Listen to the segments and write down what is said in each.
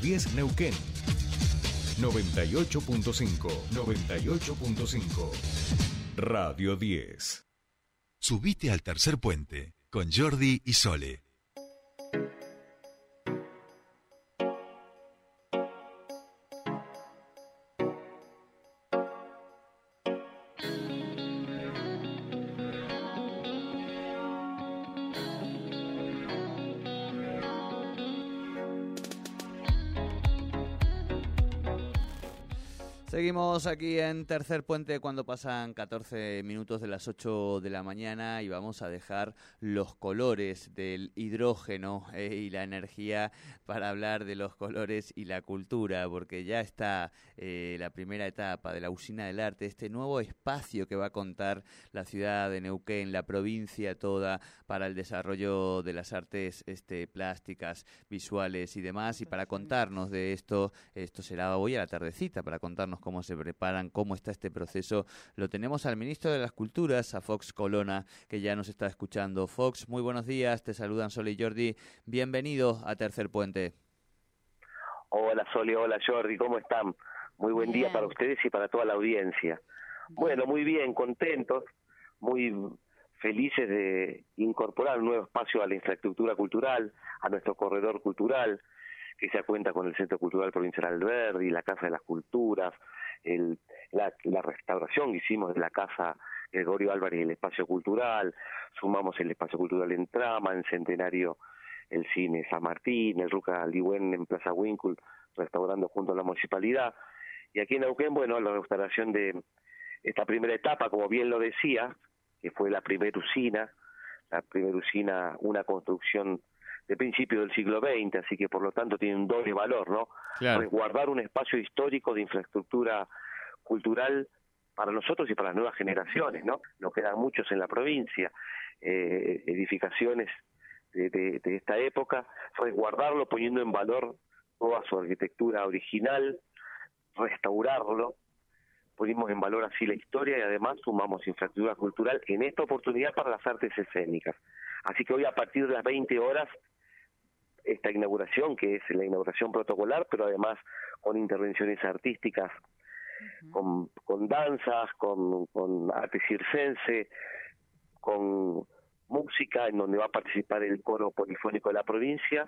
10 Neuquén. 98.5. 98.5. Radio 10. Subite al tercer puente con Jordi y Sole. Seguimos aquí en Tercer Puente cuando pasan 14 minutos de las 8 de la mañana y vamos a dejar los colores del hidrógeno eh, y la energía para hablar de los colores y la cultura, porque ya está eh, la primera etapa de la usina del arte, este nuevo espacio que va a contar la ciudad de Neuquén, la provincia toda, para el desarrollo de las artes este, plásticas, visuales y demás. Y para contarnos de esto, esto será hoy a la tardecita, para contarnos cómo se preparan, cómo está este proceso. Lo tenemos al ministro de las Culturas, a Fox Colona, que ya nos está escuchando. Fox, muy buenos días, te saludan Sol y Jordi. Bienvenido a Tercer Puente. Hola Soli, hola Jordi, ¿cómo están? Muy buen día para ustedes y para toda la audiencia. Bueno, muy bien, contentos, muy felices de incorporar un nuevo espacio a la infraestructura cultural, a nuestro corredor cultural, que se cuenta con el Centro Cultural Provincial Alberdi, la Casa de las Culturas, el, la, la restauración que hicimos de la Casa Gregorio Álvarez el Espacio Cultural, sumamos el Espacio Cultural en Trama, en Centenario el Cine San Martín, el Ruca Ligüen en Plaza Winkle, restaurando junto a la municipalidad. Y aquí en Neuquén, bueno, la restauración de esta primera etapa, como bien lo decía, que fue la primera usina, la primera usina, una construcción de principio del siglo XX, así que por lo tanto tiene un doble valor, ¿no? Claro. Resguardar un espacio histórico de infraestructura cultural para nosotros y para las nuevas generaciones, ¿no? Nos quedan muchos en la provincia, eh, edificaciones de, de, de esta época, resguardarlo poniendo en valor toda su arquitectura original, restaurarlo, ponimos en valor así la historia y además sumamos infraestructura cultural en esta oportunidad para las artes escénicas. Así que hoy a partir de las 20 horas esta inauguración, que es la inauguración protocolar, pero además con intervenciones artísticas, con, con danzas, con, con arte circense, con música, en donde va a participar el coro polifónico de la provincia,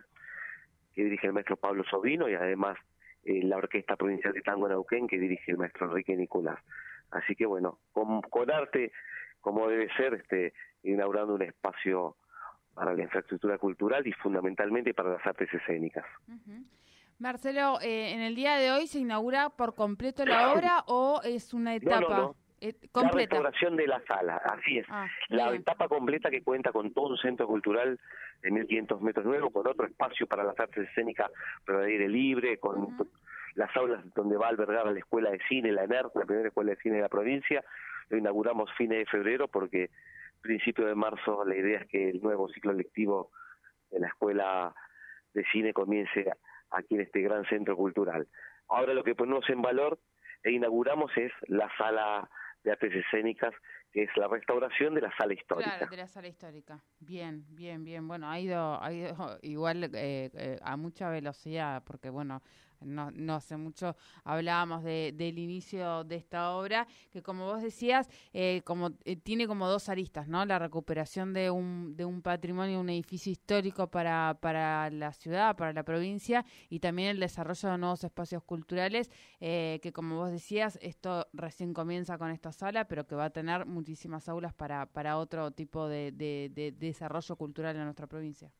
que dirige el maestro Pablo Sobino, y además eh, la Orquesta Provincial de Tango Neuquén, que dirige el maestro Enrique Nicolás. Así que bueno, con, con arte, como debe ser, este, inaugurando un espacio para la infraestructura cultural y fundamentalmente para las artes escénicas. Marcelo, eh, ¿en el día de hoy se inaugura por completo la obra o es una etapa No, no, no. eh, La completa? restauración de la sala, así es. Ah, la bien. etapa completa que cuenta con todo un centro cultural de 1.500 metros nuevo, con otro espacio para las artes escénicas, pero al aire libre, con las aulas donde va a albergar la Escuela de Cine, la ENERC, la primera Escuela de Cine de la provincia. Lo inauguramos fines de febrero porque principio de marzo la idea es que el nuevo ciclo lectivo de la Escuela de Cine comience aquí en este gran centro cultural. Ahora lo que ponemos en valor e inauguramos es la sala de artes escénicas, que es la restauración de la sala histórica. Claro, de la sala histórica. Bien, bien, bien. Bueno, ha ido, ha ido igual eh, eh, a mucha velocidad, porque bueno, no, no hace mucho hablábamos de, del inicio de esta obra, que como vos decías, eh, como eh, tiene como dos aristas, ¿no? La recuperación de un, de un patrimonio, un edificio histórico para, para la ciudad, para la provincia, y también el desarrollo de nuevos espacios culturales, eh, que como vos decías, esto recién comienza con esta sala, pero que va a tener muchísimas aulas para, para otro tipo de, de, de desarrollo cultural en nuestra provincia.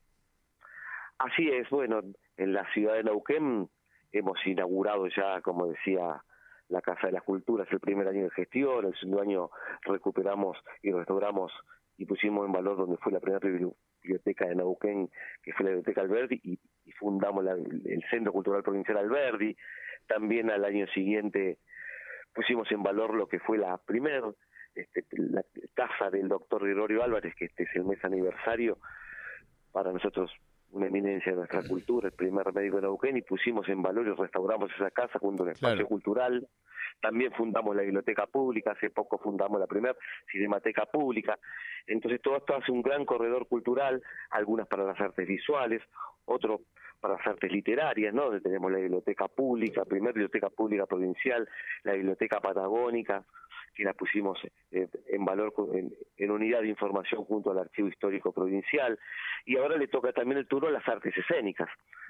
Así es, bueno, en la ciudad de Neuquén hemos inaugurado ya, como decía, la Casa de las Culturas el primer año de gestión, el segundo año recuperamos y restauramos y pusimos en valor donde fue la primera biblioteca de Neuquén, que fue la Biblioteca Alberdi, y, y fundamos la- el Centro Cultural Provincial Alberdi. También al año siguiente pusimos en valor lo que fue la primera este, la casa del doctor Gregorio Álvarez, que este es el mes aniversario, para nosotros una eminencia de nuestra cultura, el primer médico de Neuquén, y pusimos en valor y restauramos esa casa junto a un espacio Claro. cultural. También fundamos la biblioteca pública, hace poco fundamos la primera cinemateca pública. Entonces todo esto hace un gran corredor cultural, algunas para las artes visuales, otro para las artes literarias, ¿no? Donde tenemos la biblioteca pública, primera biblioteca pública provincial, la biblioteca patagónica, que la pusimos eh, en valor en, unidad de información junto al Archivo Histórico Provincial, y ahora le toca también el turno a las artes escénicas,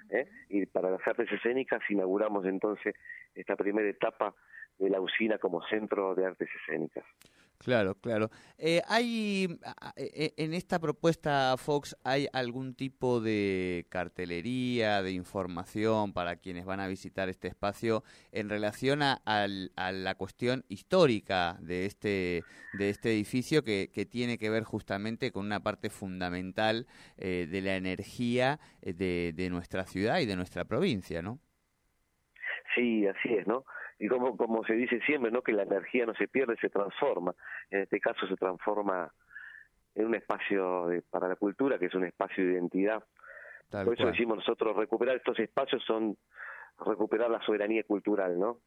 ¿eh? y para las artes escénicas inauguramos entonces esta primera etapa de la usina como centro de artes escénicas. Claro, claro. Eh, ¿Hay e, en esta propuesta Fox hay algún tipo de cartelería, de información para quienes van a visitar este espacio en relación a, la cuestión histórica de este de este edificio que, tiene que ver justamente con una parte fundamental eh, de la energía eh, de, de nuestra ciudad y de nuestra provincia, ¿no? Sí, así es, ¿no? Y como, como se dice siempre, ¿no? que la energía no se pierde, se transforma. En este caso se transforma en un espacio para la cultura, que es un espacio de identidad. Por eso decimos nosotros, recuperar estos espacios son recuperar la soberanía cultural, ¿no?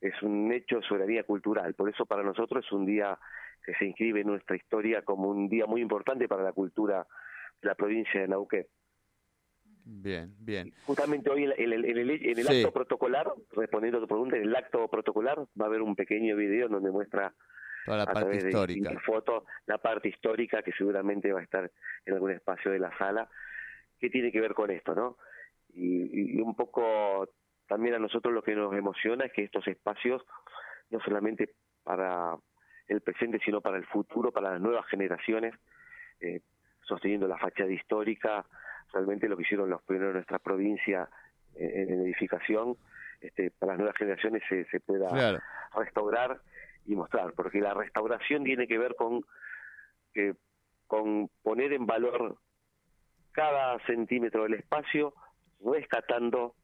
Es un hecho de soberanía cultural. Por eso para nosotros es un día que se inscribe en nuestra historia como un día muy importante para la cultura de la provincia de Nauquén. Bien, bien. Justamente hoy en, el, en el, acto protocolar, respondiendo a tu pregunta, en el acto protocolar va a haber un pequeño video donde muestra Toda la parte histórica. foto, la parte histórica que seguramente va a estar en algún espacio de la sala, que tiene que ver con esto, ¿no? Y, y, un poco también a nosotros lo que nos emociona es que estos espacios, no solamente para el presente, sino para el futuro, para las nuevas generaciones, eh, sosteniendo la fachada histórica, realmente lo que hicieron los pioneros de nuestra provincia en, edificación, este, para las nuevas generaciones se, se pueda restaurar y mostrar, porque la restauración tiene que ver con, que, con poner en valor cada centímetro del espacio, rescatando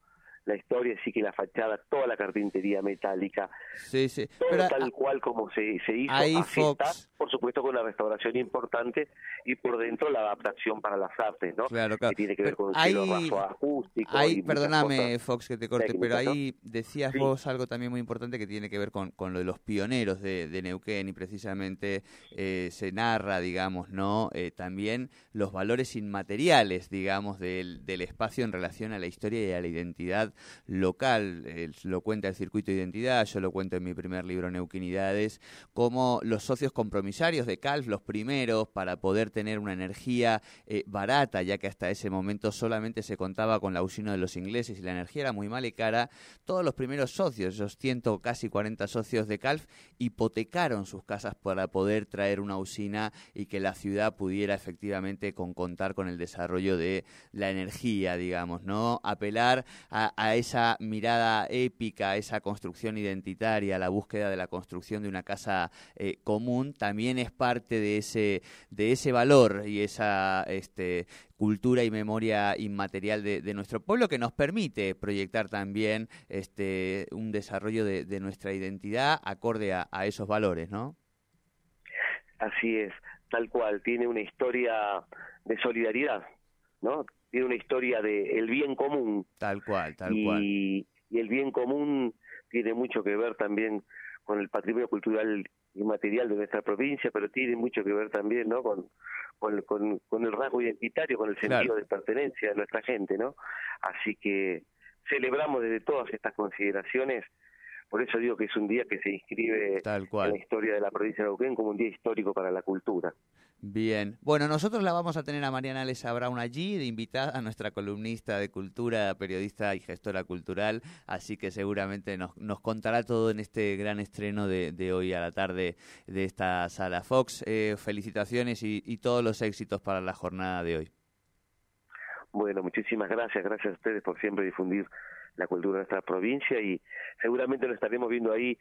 la historia, sí que la fachada, toda la carpintería metálica, sí, sí. todo tal cual como se, se hizo, ahí Fox... por supuesto con una restauración importante y por dentro la adaptación para las artes, ¿no? Claro, claro. Que tiene que ver con el acústico. Ahí, perdóname, Fox, que te corte, pero ahí decías vos algo también muy importante que tiene que ver con, con lo de los pioneros de, de Neuquén y precisamente eh, se narra, digamos, ¿no? Eh, también los valores inmateriales, digamos, del, del espacio en relación a la historia y a la identidad local, lo cuenta el circuito de identidad, yo lo cuento en mi primer libro Neuquinidades, como los socios compromisarios de CALF, los primeros para poder tener una energía eh, barata, ya que hasta ese momento solamente se contaba con la usina de los ingleses y la energía era muy mala y cara, todos los primeros socios, esos ciento casi 40 socios de CALF, hipotecaron sus casas para poder traer una usina y que la ciudad pudiera efectivamente con, contar con el desarrollo de la energía, digamos, ¿no? Apelar a a esa mirada épica, esa construcción identitaria, la búsqueda de la construcción de una casa eh, común, también es parte de ese, de ese valor y esa este, cultura y memoria inmaterial de, nuestro pueblo que nos permite proyectar también este, un desarrollo de, nuestra identidad acorde a, a esos valores, ¿no? Así es, tal cual, tiene una historia de solidaridad, ¿no? Tiene una historia de el bien común. Tal cual, tal y, cual. Y el bien común tiene mucho que ver también con el patrimonio cultural y material de nuestra provincia, pero tiene mucho que ver también, ¿no? Con, con, con, el rasgo identitario, con el sentido de pertenencia de nuestra gente, ¿no? Así que celebramos desde todas estas consideraciones, por eso digo que es un día que se inscribe en la historia de la provincia de Neuquén como un día histórico para la cultura. Bien, bueno, nosotros la vamos a tener a Mariana Lesa Brown allí, de invitada a nuestra columnista de cultura, periodista y gestora cultural, así que seguramente nos, nos contará todo en este gran estreno de, de hoy a la tarde de esta sala Fox. Eh, felicitaciones y, y todos los éxitos para la jornada de hoy. Bueno, muchísimas gracias, gracias a ustedes por siempre difundir la cultura de nuestra provincia y seguramente lo estaremos viendo ahí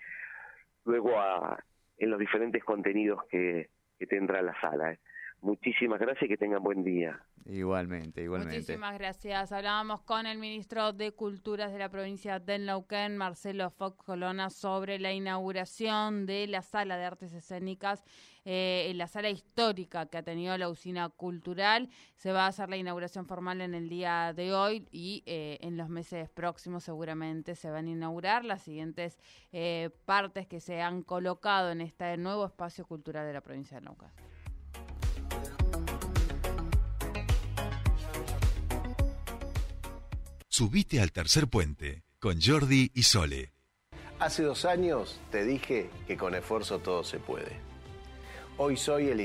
luego a, en los diferentes contenidos que que tendrá la sala. Muchísimas gracias y que tengan buen día. Igualmente, igualmente. Muchísimas gracias. Hablábamos con el ministro de Culturas de la provincia de Neuquén, Marcelo Fox Colona, sobre la inauguración de la sala de artes escénicas, eh, la sala histórica que ha tenido la usina cultural. Se va a hacer la inauguración formal en el día de hoy y eh, en los meses próximos seguramente se van a inaugurar las siguientes eh, partes que se han colocado en este nuevo espacio cultural de la provincia de Neuquén. Subite al tercer puente con Jordi y Sole. Hace dos años te dije que con esfuerzo todo se puede. Hoy soy el